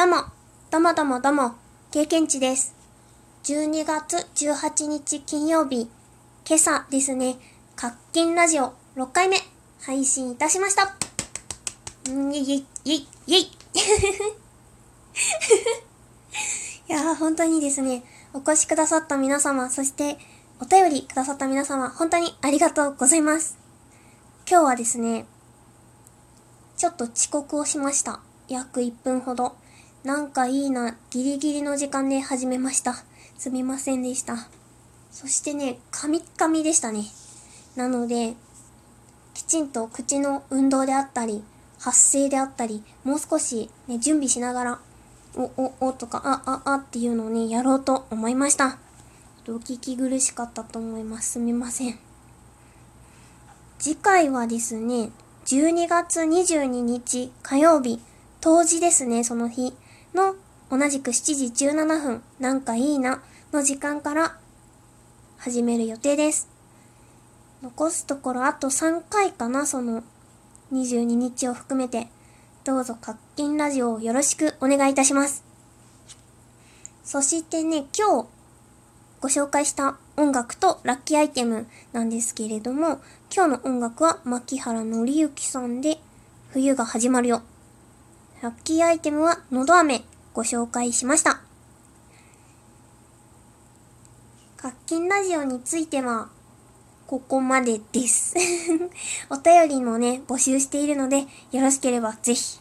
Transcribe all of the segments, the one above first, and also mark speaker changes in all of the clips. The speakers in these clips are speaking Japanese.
Speaker 1: どうも、どうもどうもどうも、経験値です。12月18日金曜日、今朝ですね、活金ラジオ6回目配信いたしました。んイェイイェイイェイイェイいやー、本当にですね、お越しくださった皆様、そしてお便りくださった皆様、本当にありがとうございます。今日はですね、ちょっと遅刻をしました。約1分ほど。なんかいいな、ギリギリの時間で始めました。すみませんでした。そしてね、カミッカミでしたね。なので、きちんと口の運動であったり、発声であったり、もう少し、ね、準備しながら、お、お、おとか、あ、あ、あっていうのをね、やろうと思いました。お聞き苦しかったと思います。すみません。次回はですね、12月22日火曜日、当時ですね、その日の同じく7時17分、なんかいいなの時間から始める予定です。残すところあと3回かな、その22日を含めて。どうぞ、活金ラジオをよろしくお願いいたします。そしてね、今日ご紹介した音楽とラッキーアイテムなんですけれども、今日の音楽は牧原紀之さんで冬が始まるよ。ラッキーアイテムはのど飴ご紹介しました。活金ラジオについてはここまでです。お便りもね、募集しているので、よろしければぜひ。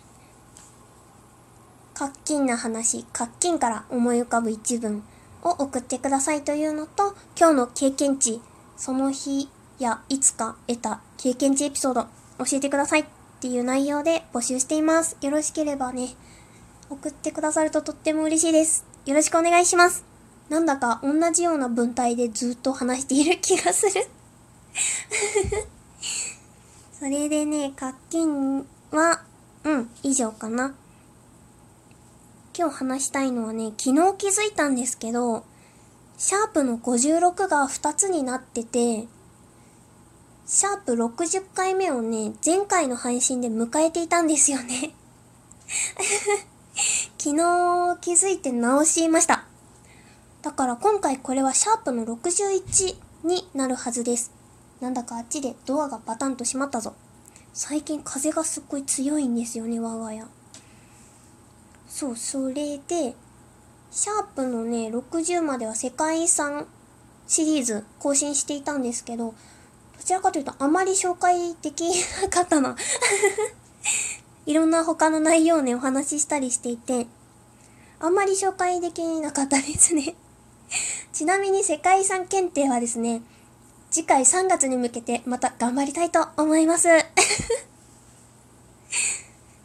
Speaker 1: 活金な話、活金から思い浮かぶ一文を送ってくださいというのと、今日の経験値、その日やいつか得た経験値エピソード、教えてくださいっていう内容で募集しています。よろしければね、送ってくださるととっても嬉しいです。よろしくお願いします。なんだか同じような文体でずっと話している気がする。それでね、課金は、うん、以上かな。今日話したいのはね、昨日気づいたんですけど、シャープの56が2つになってて、シャープ60回目をね、前回の配信で迎えていたんですよね。昨日気づいて直しました。だから今回これはシャープの61になるはずです。なんだかあっちでドアがバタンと閉まったぞ。最近風がすっごい強いんですよね、我が家。そう、それで、シャープのね、60までは世界遺産シリーズ更新していたんですけど、どちらかというとあまり紹介できなかったな。いろんな他の内容をね、お話ししたりしていて、あんまり紹介できなかったですね。ちなみに世界遺産検定はですね、次回3月に向けてまた頑張りたいと思います。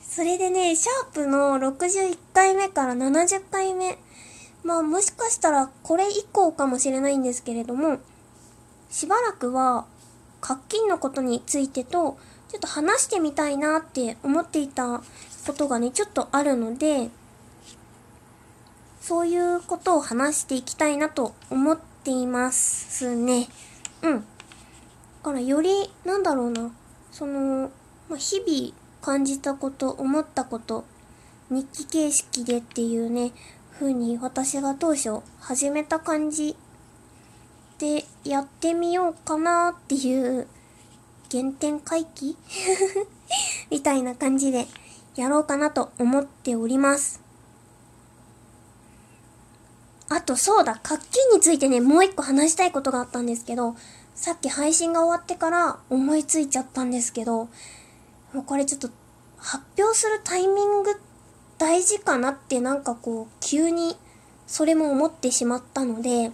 Speaker 1: それでね、シャープの61回目から70回目。まあもしかしたらこれ以降かもしれないんですけれども、しばらくは、課金のことについてと、ちょっと話してみたいなって思っていたことがね、ちょっとあるので、そういうことを話していきたいなと思っていますね。うん。だからより、なんだろうな、その、まあ、日々感じたこと、思ったこと、日記形式でっていうね、風に私が当初始めた感じでやってみようかなっていう原点回帰？みたいな感じでやろうかなと思っております。あとそうだ、活気についてね、もう一個話したいことがあったんですけど、さっき配信が終わってから思いついちゃったんですけど、もうこれちょっと発表するタイミング大事かなってなんかこう急にそれも思ってしまったので、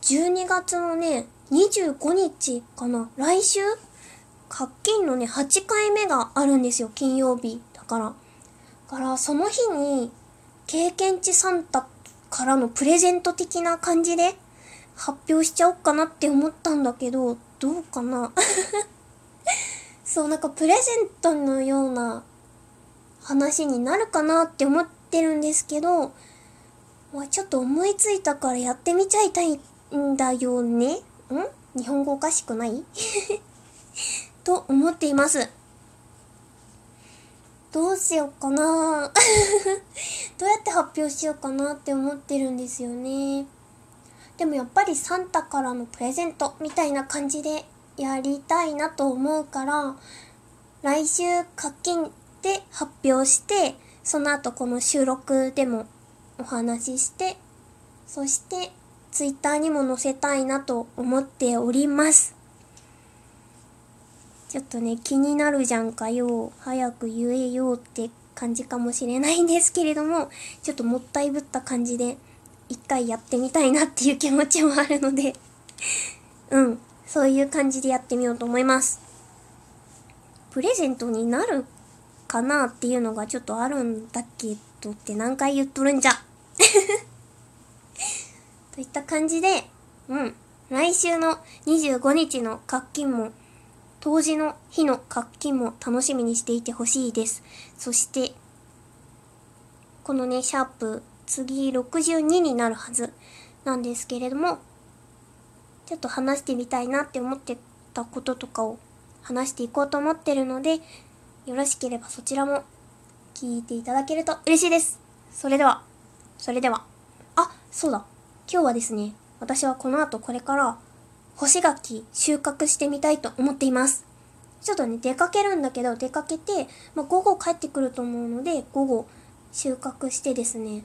Speaker 1: 12月のね、25日かな来週活金のね、8回目があるんですよ、金曜日。だから。だから、その日に、経験値サンタからのプレゼント的な感じで発表しちゃおうかなって思ったんだけど、どうかな そう、なんかプレゼントのような話になるかなって思ってるんですけど、まあ、ちょっと思いついたからやってみちゃいたいんだよねん？日本語おかしくない？と思っています。どうしようかな どうやって発表しようかなって思ってるんですよね。でもやっぱりサンタからのプレゼントみたいな感じでやりたいなと思うから、来週課金で発表して、その後この収録でもお話しして、そしてツイッターにも載せたいなと思っております。ちょっとね、気になるじゃんかよ。早く言えよって感じかもしれないんですけれども、ちょっともったいぶった感じで、一回やってみたいなっていう気持ちもあるので うん、そういう感じでやってみようと思います。プレゼントになるかなっていうのがちょっとあるんだけどって何回言っとるんじゃ といった感じで、うん、来週の25日の活気も当時の日の活気も楽しみにしていてほしいです。そして、このね、シャープ、次62になるはずなんですけれども、ちょっと話してみたいなって思ってたこととかを話していこうと思ってるので、よろしければそちらも聞いていただけると嬉しいです。それでは、それでは、あ、そうだ。今日はですね、私はこの後これから干し柿収穫してみたいと思っています。ちょっとね、出かけるんだけど、出かけて、まあ、午後帰ってくると思うので、午後収穫してですね、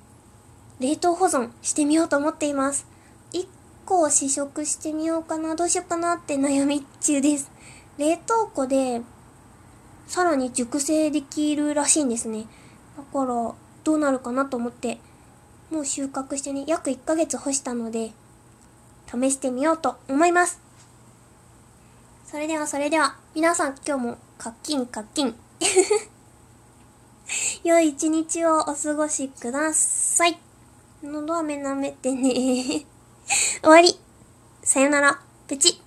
Speaker 1: 冷凍保存してみようと思っています。1個試食してみようかな、どうしようかなって悩み中です。冷凍庫で、さらに熟成できるらしいんですね。だから、どうなるかなと思って、もう収穫してね、約1ヶ月干したので、試してみようと思います。それではそれでは、皆さん今日もカッキンカッキン。良い一日をお過ごしください。喉飴舐めてね。終わり。さよなら。プチ。